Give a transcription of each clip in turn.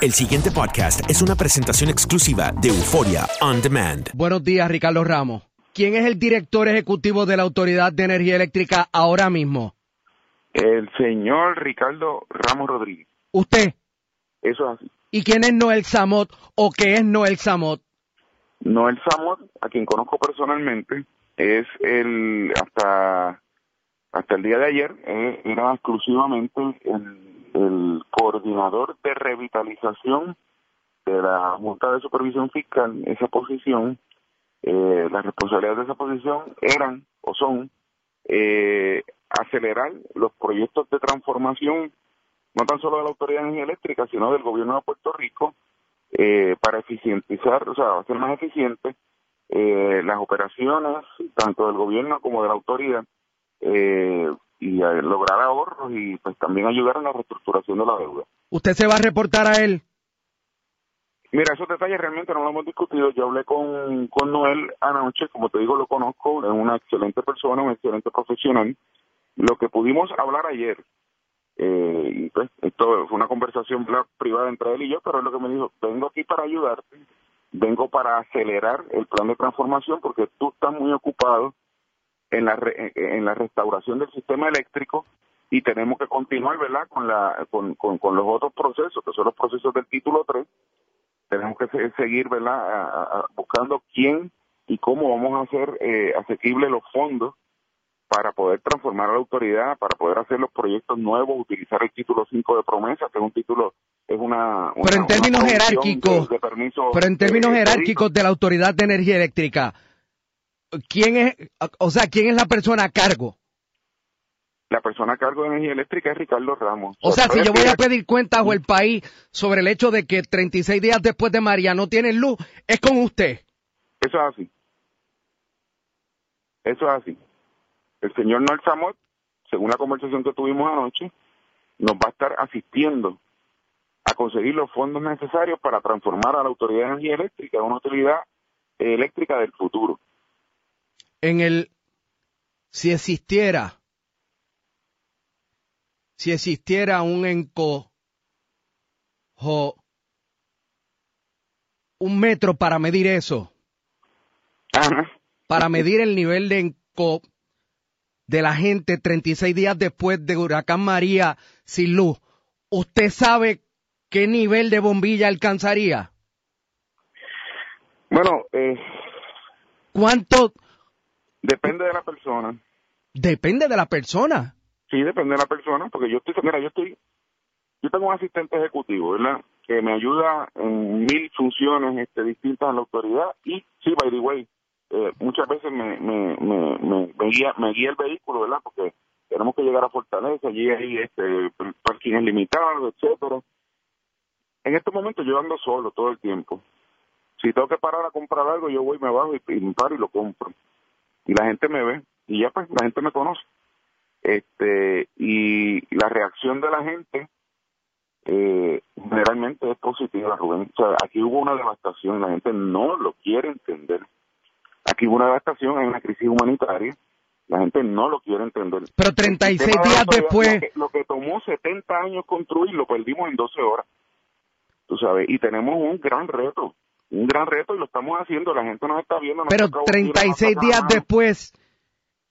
El siguiente podcast es una presentación exclusiva de Euforia On Demand. Buenos días, Ricardo Ramos. ¿Quién es el director ejecutivo de la Autoridad de Energía Eléctrica ahora mismo? El señor Ricardo Ramos Rodríguez. ¿Usted? Eso es así. ¿Y quién es Noel Samot o qué es Noel Samot? Noel Samot, a quien conozco personalmente, es el, hasta, hasta el día de ayer, eh, era exclusivamente el, el coordinador de revitalización de la Junta de Supervisión Fiscal. Esa posición, eh, las responsabilidades de esa posición eran o son eh, acelerar los proyectos de transformación, no tan solo de la Autoridad de Energía Eléctrica, sino del gobierno de Puerto Rico, eh, para eficientizar, o sea, hacer más eficiente eh, las operaciones, tanto del gobierno como de la autoridad, eh, y a lograr ahorros y pues también ayudar en la reestructuración de la deuda. ¿Usted se va a reportar a él? Mira, esos detalles realmente no lo hemos discutido. Yo hablé con, con Noel anoche, como te digo, lo conozco, es una excelente persona, un excelente profesional. Lo que pudimos hablar ayer, eh, y pues esto fue una conversación privada entre él y yo, pero es lo que me dijo, vengo aquí para ayudarte, vengo para acelerar el plan de transformación porque tú estás muy ocupado en la, re- en la restauración del sistema eléctrico y tenemos que continuar, ¿verdad?, con, la, con, con, con los otros procesos, que son los procesos del título 3. Tenemos que se- seguir, ¿verdad?, a- a- buscando quién y cómo vamos a hacer eh, asequibles los fondos para poder transformar a la autoridad, para poder hacer los proyectos nuevos, utilizar el título 5 de promesa, que es un título, es una... Pero en una- términos una jerárquicos, de- de permiso, pero en términos eh, jerárquicos de la Autoridad de Energía Eléctrica, ¿quién es, o sea, quién es la persona a cargo? La persona a cargo de energía eléctrica es Ricardo Ramos. O sea, si yo voy a pedir cuentas o el país sobre el hecho de que 36 días después de María no tienen luz, es con usted. Eso es así. Eso es así. El señor Noel Samot, según la conversación que tuvimos anoche, nos va a estar asistiendo a conseguir los fondos necesarios para transformar a la Autoridad de Energía Eléctrica en una utilidad eh, eléctrica del futuro. En el, si existiera, si existiera un enco, jo- un metro para medir eso, para medir el nivel de enco de la gente 36 días después de Huracán María sin luz, ¿usted sabe qué nivel de bombilla alcanzaría? Bueno, eh, ¿Cuánto? Depende de la persona. Depende de la persona. Sí, depende de la persona, porque yo estoy, mira, yo estoy, yo tengo un asistente ejecutivo, ¿verdad? Que me ayuda en mil funciones este, distintas en la autoridad y, sí, by the way, eh, muchas veces me, me, me, me, me guía, me guía el vehículo, ¿verdad? Porque tenemos que llegar a Fortaleza, allí hay este, parking limitado, etcétera. En este momento yo ando solo todo el tiempo. Si tengo que parar a comprar algo, yo voy, me bajo y, y me paro y lo compro. Y la gente me ve y ya pues la gente me conoce. Este y la reacción de la gente eh, generalmente es positiva, Rubén. O sea, aquí hubo una devastación, la gente no lo quiere entender. Aquí hubo una devastación, hay una crisis humanitaria, la gente no lo quiere entender. Pero 36 días después... Lo que, lo que tomó 70 años construir, lo perdimos en 12 horas. Tú sabes, y tenemos un gran reto, un gran reto y lo estamos haciendo, la gente nos está viendo. nos Pero toca 36 unir a días después,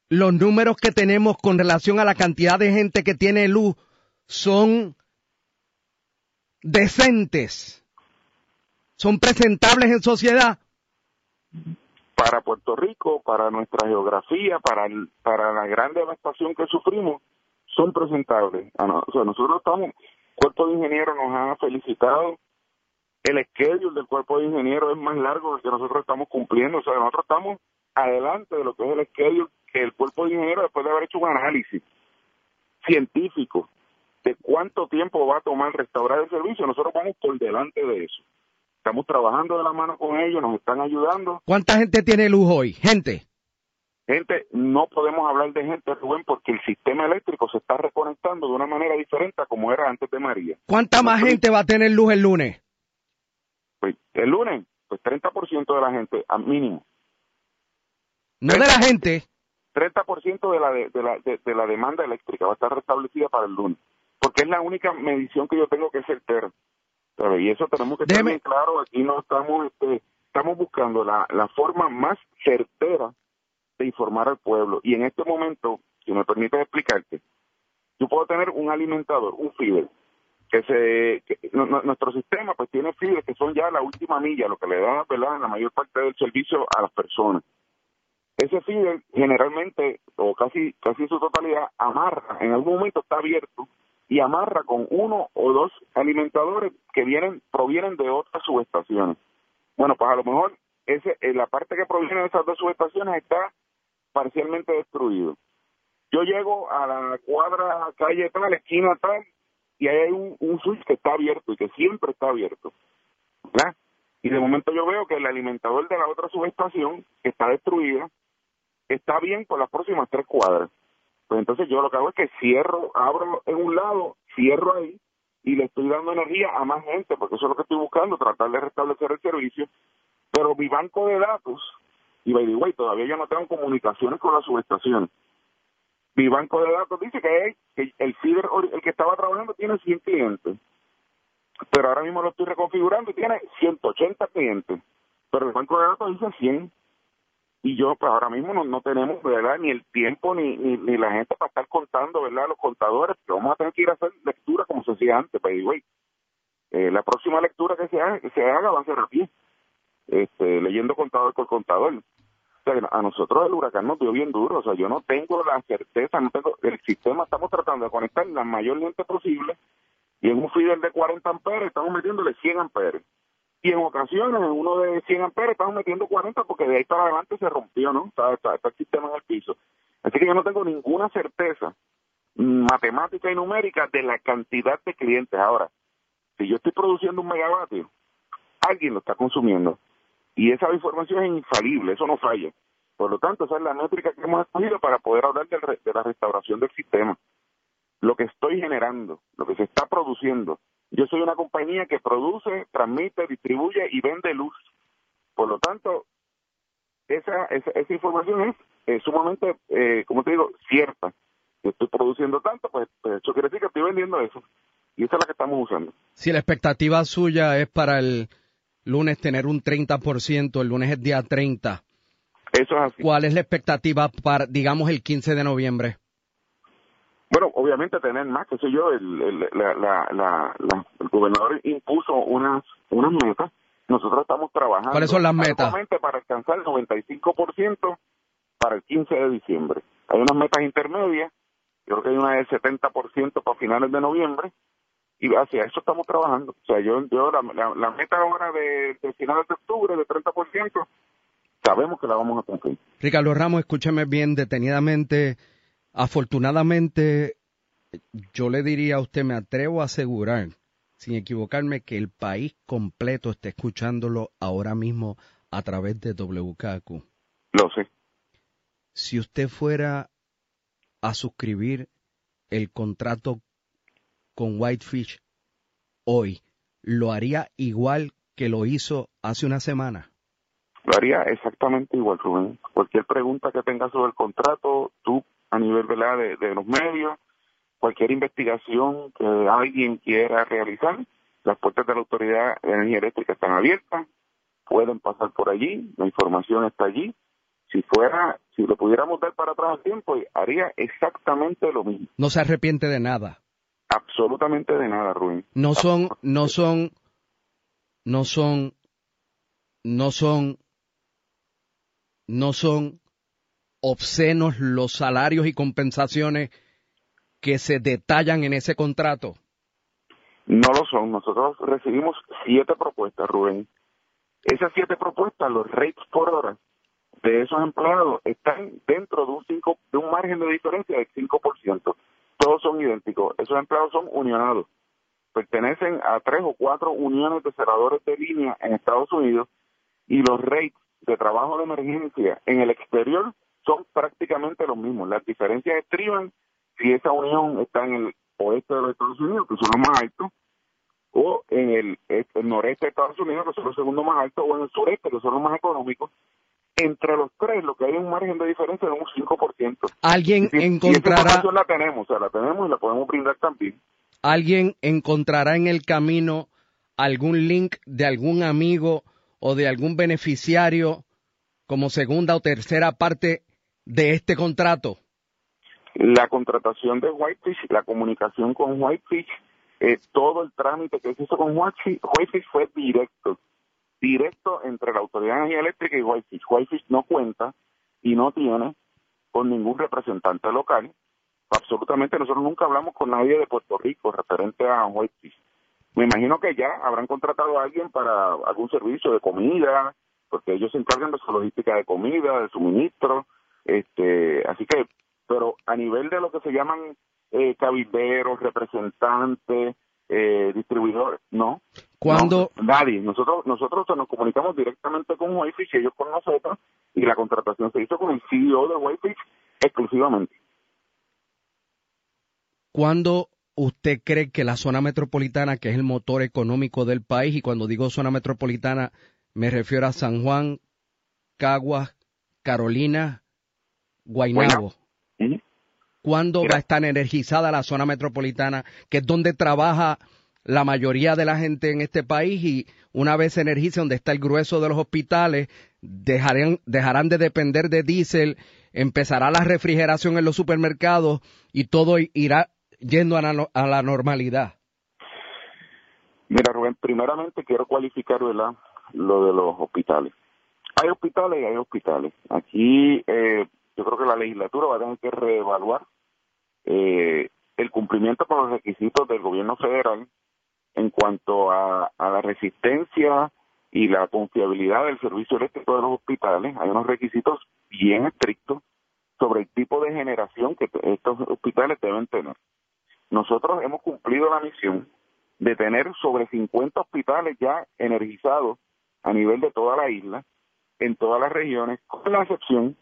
los números que tenemos con relación a la cantidad de gente que tiene luz son decentes. Son presentables en sociedad. para Puerto Rico, para nuestra geografía, para el- para la gran devastación que sufrimos, son presentables. No, O sea, nosotros estamos, Cuerpo de Ingenieros nos ha felicitado, el schedule del Cuerpo de Ingenieros es más largo del que nosotros estamos cumpliendo, o sea, nosotros estamos adelante de lo que es el schedule que el Cuerpo de Ingenieros después de haber hecho un análisis científico de cuánto tiempo va a tomar restaurar el servicio, nosotros vamos por delante de eso. Estamos trabajando de la mano con ellos, nos están ayudando. ¿Cuánta gente tiene luz hoy? Gente. Gente, no podemos hablar de gente, Rubén, porque el sistema eléctrico se está reconectando de una manera diferente a como era antes de María. ¿Cuánta más gente va a tener luz el lunes? Pues, el lunes, pues 30% de la gente, a mínimo. No de la gente. 30% de la, de, de la, de, de la demanda eléctrica va a estar restablecida para el lunes. Porque es la única medición que yo tengo que es certera. Y eso tenemos que tener bien claro. Aquí no estamos, este, estamos buscando la, la forma más certera de informar al pueblo. Y en este momento, si me permites explicarte, yo puedo tener un alimentador, un feeder, que se, que- nuestro sistema pues tiene feeders que son ya la última milla, lo que le da, ¿verdad?, la mayor parte del servicio a las personas. Ese feeder generalmente, o casi, casi en su totalidad, amarra, en algún momento está abierto, y amarra con uno o dos alimentadores que vienen, provienen de otras subestaciones. Bueno, pues a lo mejor ese, eh, la parte que proviene de esas dos subestaciones está parcialmente destruido. Yo llego a la cuadra calle tal, esquina tal, y ahí hay un, switch que está abierto y que siempre está abierto. ¿verdad? Y de momento yo veo que el alimentador de la otra subestación, está destruida, está bien por las próximas tres cuadras. Pues entonces yo lo que hago es que cierro, abro en un lado, cierro ahí y le estoy dando energía a más gente, porque eso es lo que estoy buscando, tratar de restablecer el servicio. Pero mi banco de datos, y by the way, todavía yo no tengo comunicaciones con las subestaciones. Mi banco de datos dice que, el ori- el que estaba trabajando, tiene 100 clientes. Pero ahora mismo lo estoy reconfigurando y tiene 180 clientes. Pero el banco de datos dice 100 y yo pues ahora mismo no, no tenemos verdad ni el tiempo ni, ni, la gente para estar contando verdad los contadores que vamos a tener que ir a hacer lectura como se hacía antes the way. Eh, la próxima lectura que se haga, que se haga va a ser aquí este, leyendo contador por contador a nosotros el huracán nos dio bien duro o sea yo no tengo la certeza no tengo el sistema estamos tratando de conectar la mayor lente posible y en un feeder de 40 amperes estamos metiéndole 100 amperes y en ocasiones en uno de 100 amperes estamos metiendo 40 porque de ahí para adelante se rompió, ¿no? Está, está, está el sistema en el piso. Así que yo no tengo ninguna certeza mm, matemática y numérica de la cantidad de clientes. Ahora, si yo estoy produciendo un megavatio, alguien lo está consumiendo. Y esa información es infalible, eso no falla. Por lo tanto, esa es la métrica que hemos escogido para poder hablar re- de la restauración del sistema. Lo que estoy generando, lo que se está produciendo, yo soy una compañía que produce, transmite, distribuye y vende luz. Por lo tanto, esa, esa, esa información es sumamente, eh, como te digo, cierta. Yo estoy produciendo tanto, pues, pues eso quiere decir que estoy vendiendo eso. Y esa es la que estamos usando. Si la expectativa suya es para el lunes tener un 30%, el lunes es día 30, Eso es así. ¿cuál es la expectativa para, digamos, el 15 de noviembre? Bueno, obviamente tener más, qué sé yo, el, el, la, la, la, el gobernador impuso unas, unas metas. Nosotros estamos trabajando. ¿Cuáles son las metas? para alcanzar el 95% para el 15 de diciembre. Hay unas metas intermedias, creo que hay una del 70% para finales de noviembre, y hacia eso estamos trabajando. O sea, yo, yo la, la, la meta ahora de, de finales de octubre, de 30%, sabemos que la vamos a cumplir. Ricardo Ramos, escúcheme bien detenidamente. Afortunadamente, yo le diría a usted, me atrevo a asegurar sin equivocarme, que el país completo esté escuchándolo ahora mismo a través de WKQ. Lo sé. Si usted fuera a suscribir el contrato con Whitefish hoy, ¿lo haría igual que lo hizo hace una semana? Lo haría exactamente igual, Rubén. Cualquier pregunta que tengas sobre el contrato, tú a nivel ¿verdad? De, de los medios, cualquier investigación que alguien quiera realizar, las puertas de la Autoridad de Energía Eléctrica están abiertas, pueden pasar por allí, la información está allí. Si fuera, si lo pudiéramos dar para atrás al tiempo, haría exactamente lo mismo. No se arrepiente de nada. Absolutamente de nada, Rubén. No son, no son, no son, no son, no son obscenos los salarios y compensaciones que se detallan en ese contrato. No lo son. Nosotros recibimos siete propuestas, Rubén. Esas siete propuestas, los rates por hora de esos empleados están dentro de un cinco, de un margen de diferencia del 5%. Todos son idénticos. Esos empleados son unionados. Pertenecen a tres o cuatro uniones de cerradores de línea en Estados Unidos y los rates de trabajo de emergencia en el exterior son prácticamente los mismos. Las diferencias estriban si esa unión está en el oeste de los Estados Unidos, que son los más altos, o en el, noreste de Estados Unidos, que son los segundos más altos, o en el sureste, que son los más económicos. Entre los tres, lo que hay un margen de diferencia de un 5%. Alguien encontrará. Y esa la tenemos, o sea, la tenemos y la podemos brindar también. Alguien encontrará en el camino algún link de algún amigo o de algún beneficiario como segunda o tercera parte de este contrato la contratación de Whitefish, la comunicación con Whitefish, eh, todo el trámite que se hizo con Whitefish, Whitefish fue directo, directo entre la Autoridad de Energía Eléctrica y Whitefish. Whitefish no cuenta y no tiene con ningún representante local. Absolutamente, nosotros nunca hablamos con nadie de Puerto Rico referente a Whitefish. Me imagino que ya habrán contratado a alguien para algún servicio de comida, porque ellos se encargan de su logística de comida, de suministro, este, así que pero a nivel de lo que se llaman eh, cabilderos, representantes, eh, distribuidores, no. Cuando nadie, nosotros nosotros nos comunicamos directamente con Whitefish, ellos con nosotros, y la contratación se hizo con el CEO de Whitefish exclusivamente. ¿Cuándo usted cree que la zona metropolitana, que es el motor económico del país, y cuando digo zona metropolitana me refiero a San Juan, Caguas, Carolina, Guaynabo, ¿Cuándo va a estar energizada la zona metropolitana, que es donde trabaja la mayoría de la gente en este país y una vez se energice donde está el grueso de los hospitales, dejarán, dejarán de depender de diésel, empezará la refrigeración en los supermercados y todo irá yendo a la, a la normalidad. Mira, Rubén, primeramente quiero cualificar ¿verdad? lo de los hospitales. Hay hospitales y hay hospitales. Aquí eh, yo creo que la legislatura va a tener que reevaluar eh, el cumplimiento con los requisitos del gobierno federal en cuanto a, la resistencia y la confiabilidad del servicio eléctrico de los hospitales. Hay unos requisitos bien estrictos sobre el tipo de generación que estos hospitales deben tener. Nosotros hemos cumplido la misión de tener sobre 50 hospitales ya energizados a nivel de toda la isla, en todas las regiones, con la excepción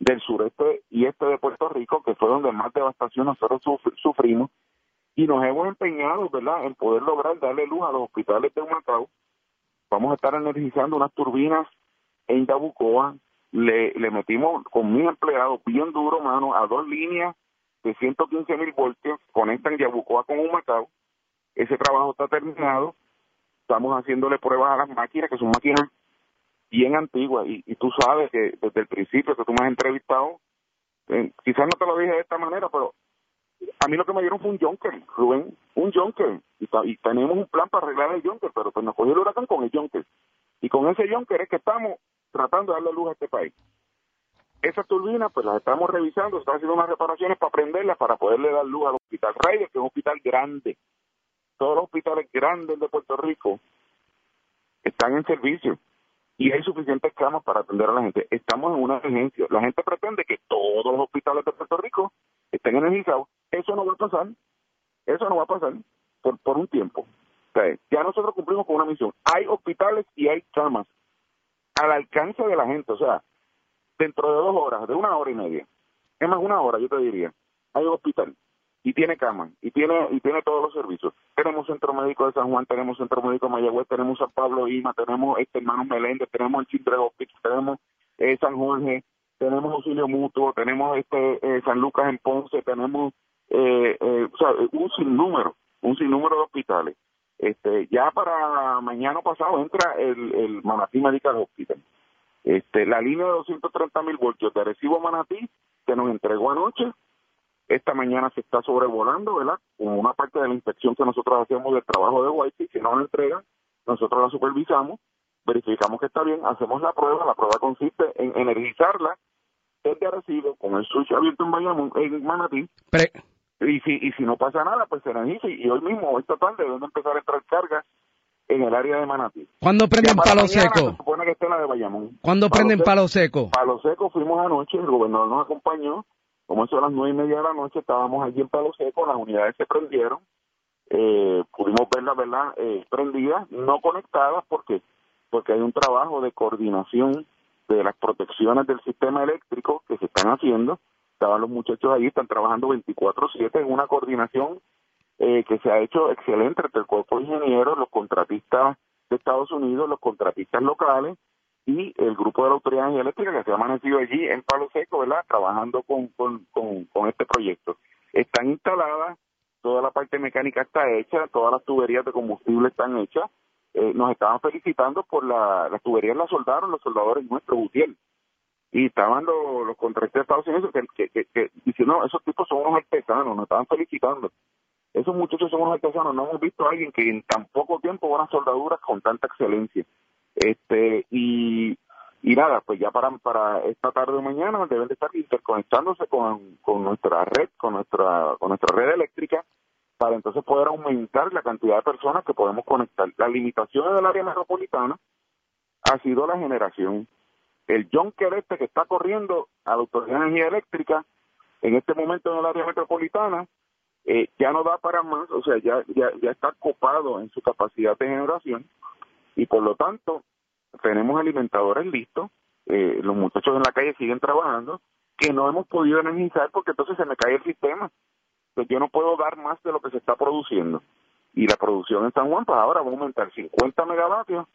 del sureste y este de Puerto Rico, que fue donde más devastación nosotros sufrimos, y nos hemos empeñado, ¿verdad?, en poder lograr darle luz a los hospitales de Humacao. Vamos a estar energizando unas turbinas en Yabucoa, le, metimos con mis empleados bien duro, mano, a dos líneas de 115 mil voltios, conectan Yabucoa con Humacao. Ese trabajo está terminado. Estamos haciéndole pruebas a las máquinas, que son máquinas bien antigua y, y tú sabes que desde el principio que tú me has entrevistado, eh, quizás no te lo dije de esta manera, pero a mí lo que me dieron fue un Junker, Rubén, un Junker, y, tenemos un plan para arreglar el Junker, pero pues nos cogió el huracán con el Junker. Y con ese Junker es que estamos tratando de darle luz a este país. Esas turbinas, pues las estamos revisando, están haciendo unas reparaciones para prenderlas, para poderle dar luz al Hospital Reyes, que es un hospital grande. Todos los hospitales grandes de Puerto Rico están en servicio y hay suficientes camas para atender a la gente. Estamos en una emergencia. La gente pretende que todos los hospitales de Puerto Rico estén energizados. Eso no va a pasar. Eso no va a pasar por, por un tiempo. Ya nosotros cumplimos con una misión. Hay hospitales y hay camas al alcance de la gente. O sea, dentro de dos horas, de una hora y media, es más una hora, yo te diría, hay un hospital y tiene cama y tiene y tiene todos los servicios. Tenemos centro médico de San Juan, tenemos centro médico de Mayagüez, tenemos San Pablo Ima, tenemos este hermano Meléndez, tenemos el Children's Hospital, tenemos eh, San Jorge, tenemos auxilio mutuo, tenemos este eh, San Lucas en Ponce, tenemos eh, eh, o un sinnúmero, un sinnúmero de hospitales. Este, ya para mañana pasado entra el, el Manatí Medical Hospital. Este, la línea de 230 mil voltios de Recibo Manatí que nos entregó anoche, esta mañana se está sobrevolando, ¿verdad? Como una parte de la inspección que nosotros hacemos del trabajo de Whitey, si no la entregan, nosotros la supervisamos, verificamos que está bien, hacemos la prueba, la prueba consiste en energizarla desde Arecibo con el switch abierto en Bayamón, en Manatí, y si y si no pasa nada, pues se energiza y hoy mismo, esta tarde, deben empezar a entrar cargas en el área de Manatí. ¿Cuándo prenden palo mañana seco? Se supone que esté la de Bayamón. ¿Cuándo Palo prenden seco- palo seco? Palo Seco fuimos anoche, el gobernador nos acompañó, como eso a las nueve y media de la noche, estábamos allí en Palo Seco, las unidades se prendieron, eh, pudimos verlas, ¿verdad?, eh, prendidas, no conectadas, porque porque hay un trabajo de coordinación de las protecciones del sistema eléctrico que se están haciendo, estaban los muchachos allí, están trabajando 24/7 en una coordinación eh, que se ha hecho excelente entre el cuerpo de ingenieros, los contratistas de Estados Unidos, los contratistas locales, y el grupo de la Autoridad Eléctrica que se ha amanecido allí en Palo Seco, ¿verdad? Trabajando con, con, con, con este proyecto. Están instaladas, toda la parte mecánica está hecha, todas las tuberías de combustible están hechas. Eh, nos estaban felicitando por la, las tuberías las soldaron los soldadores nuestros, Gutiérrez. Y estaban los, los contratistas de Estados Unidos que, que, que, diciendo, no, esos tipos son unos artesanos, nos estaban felicitando. Esos muchachos son unos artesanos, no hemos visto a alguien que en tan poco tiempo haga soldaduras con tanta excelencia este y y nada pues ya para para esta tarde o mañana deben de estar interconectándose con, con nuestra red con nuestra con nuestra red eléctrica para entonces poder aumentar la cantidad de personas que podemos conectar. La limitación del área metropolitana ha sido la generación. El Jonker este que está corriendo a la autoridad de energía eléctrica en este momento en el área metropolitana eh, ya no da para más o sea ya ya ya está copado en su capacidad de generación y por lo tanto tenemos alimentadores listos, eh, los muchachos en la calle siguen trabajando, que no hemos podido energizar porque entonces se me cae el sistema. Yo no puedo dar más de lo que se está produciendo. Y la producción en San Juan, pues ahora va a aumentar 50 megavatios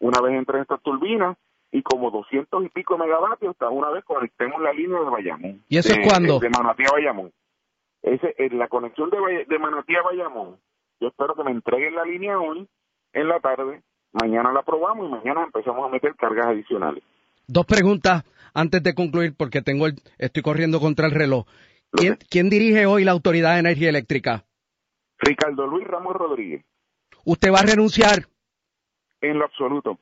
una vez entren estas turbinas y como 200 y pico megavatios hasta una vez conectemos la línea de Bayamón. ¿Y eso es cuándo? De Manatí a Bayamón. Ese, en la conexión de, de Manatí a Bayamón, yo espero que me entreguen la línea hoy, en la tarde, mañana la probamos y mañana empezamos a meter cargas adicionales. Dos preguntas antes de concluir porque tengo el, estoy corriendo contra el reloj. ¿Quién, quién dirige hoy la Autoridad de Energía Eléctrica? Ricardo Luis Ramos Rodríguez, ¿Usted va a renunciar? en lo absoluto.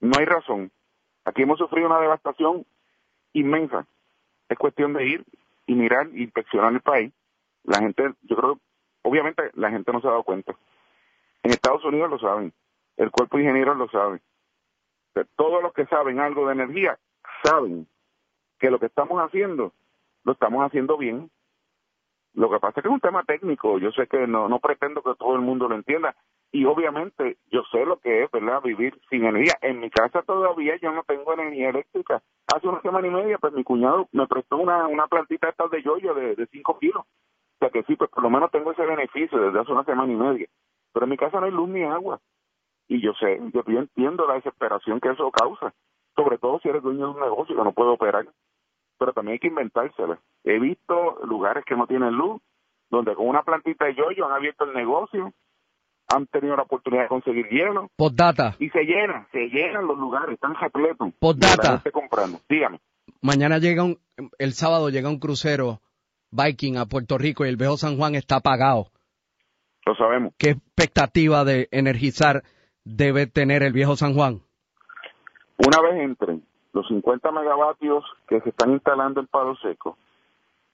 No hay razón. Aquí hemos sufrido una devastación inmensa. Es cuestión de ir y mirar, inspeccionar el país. La gente, yo creo, obviamente la gente no se ha dado cuenta. En Estados Unidos lo saben, el cuerpo de ingenieros lo sabe. Todos los que saben algo de energía saben que lo que estamos haciendo lo estamos haciendo bien. Lo que pasa es que es un tema técnico. Yo sé que no, no pretendo que todo el mundo lo entienda. Y obviamente yo sé lo que es, ¿verdad? Vivir sin energía. En mi casa todavía yo no tengo energía eléctrica. Hace una semana y media, pues mi cuñado me prestó una, una plantita esta de yoyo de, de 5 kilos. O sea que sí, pues por lo menos tengo ese beneficio desde hace una semana y media. Pero en mi casa no hay luz ni agua. Y yo sé, yo, yo entiendo la desesperación que eso causa. Sobre todo si eres dueño de un negocio que no puede operar. Pero también hay que inventársela. He visto lugares que no tienen luz, donde con una plantita de yoyo han abierto el negocio, han tenido la oportunidad de conseguir hielo Postdata. y se llenan, se llenan los lugares, están repletos. Postdata. comprando. Dígame. Mañana llega un, el sábado llega un crucero Viking a Puerto Rico y el viejo San Juan está apagado. Lo sabemos. ¿Qué expectativa de energizar debe tener el viejo San Juan? Una vez entren los 50 megavatios que se están instalando en Palo Seco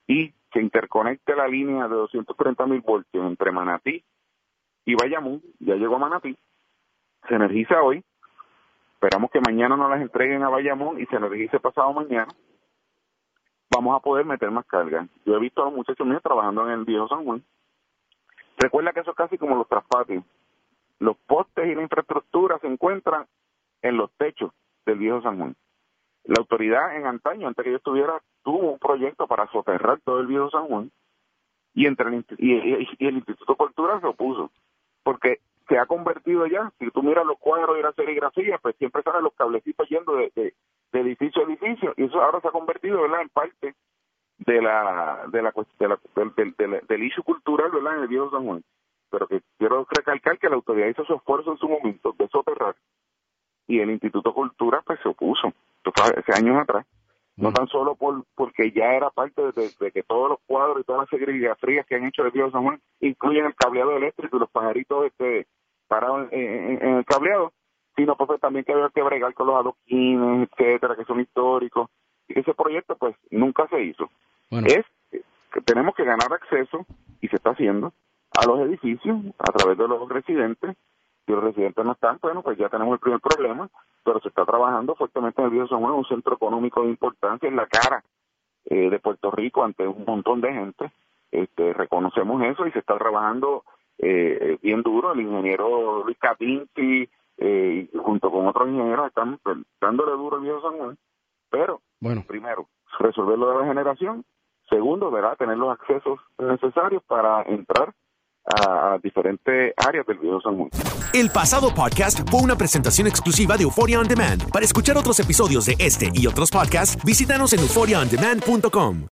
y que interconecte la línea de 230 mil voltios entre Manatí y Bayamón, ya llegó a Manatí, se energiza hoy, esperamos que mañana nos las entreguen a Bayamón y se energice pasado mañana, vamos a poder meter más carga. Yo he visto a los muchachos míos trabajando en el viejo San Juan Recuerda que eso es casi como los traspatios. Los postes y la infraestructura se encuentran en los techos del viejo San Juan. La autoridad en antaño, antes que yo estuviera, tuvo un proyecto para soterrar todo el viejo San Juan y, entre el, y, el Instituto de Cultura se opuso. Porque se ha convertido ya, si tú miras los cuadros y la serigrafía, pues siempre salen los cablecitos yendo de, de, edificio a edificio y eso ahora se ha convertido ¿verdad? en parte de la de la, de la del, issue cultural ¿verdad? en el viejo San Juan. Pero que quiero recalcar que la autoridad hizo su esfuerzo en su momento de soterrar y el Instituto Cultura pues se opuso, hace años atrás no tan solo por porque ya era parte de, que todos los cuadros y todas las frías que han hecho de San Juan incluyen el cableado eléctrico y los pajaritos este parados en, el cableado, sino porque también que había que bregar con los adoquines, etcétera, que son históricos. Y ese proyecto pues nunca se hizo. Es que tenemos que ganar acceso, y se está haciendo, a los edificios a través de los residentes. Los residentes no están, bueno, pues ya tenemos el primer problema pero se está trabajando fuertemente en el Río San Juan, un centro económico de importancia en la cara eh, de Puerto Rico ante un montón de gente. Este, reconocemos eso y se está trabajando eh, bien duro. El ingeniero Luis Catinti, eh, junto con otros ingenieros, están dándole duro al Río San Juan. Pero, bueno. primero, resolver lo de la generación. Segundo, ¿verdad? tener los accesos necesarios para entrar a, diferentes áreas del video. El pasado podcast fue una presentación exclusiva de Euphoria On Demand. Para escuchar otros episodios de este y otros podcasts, visítanos en euphoriaondemand.com.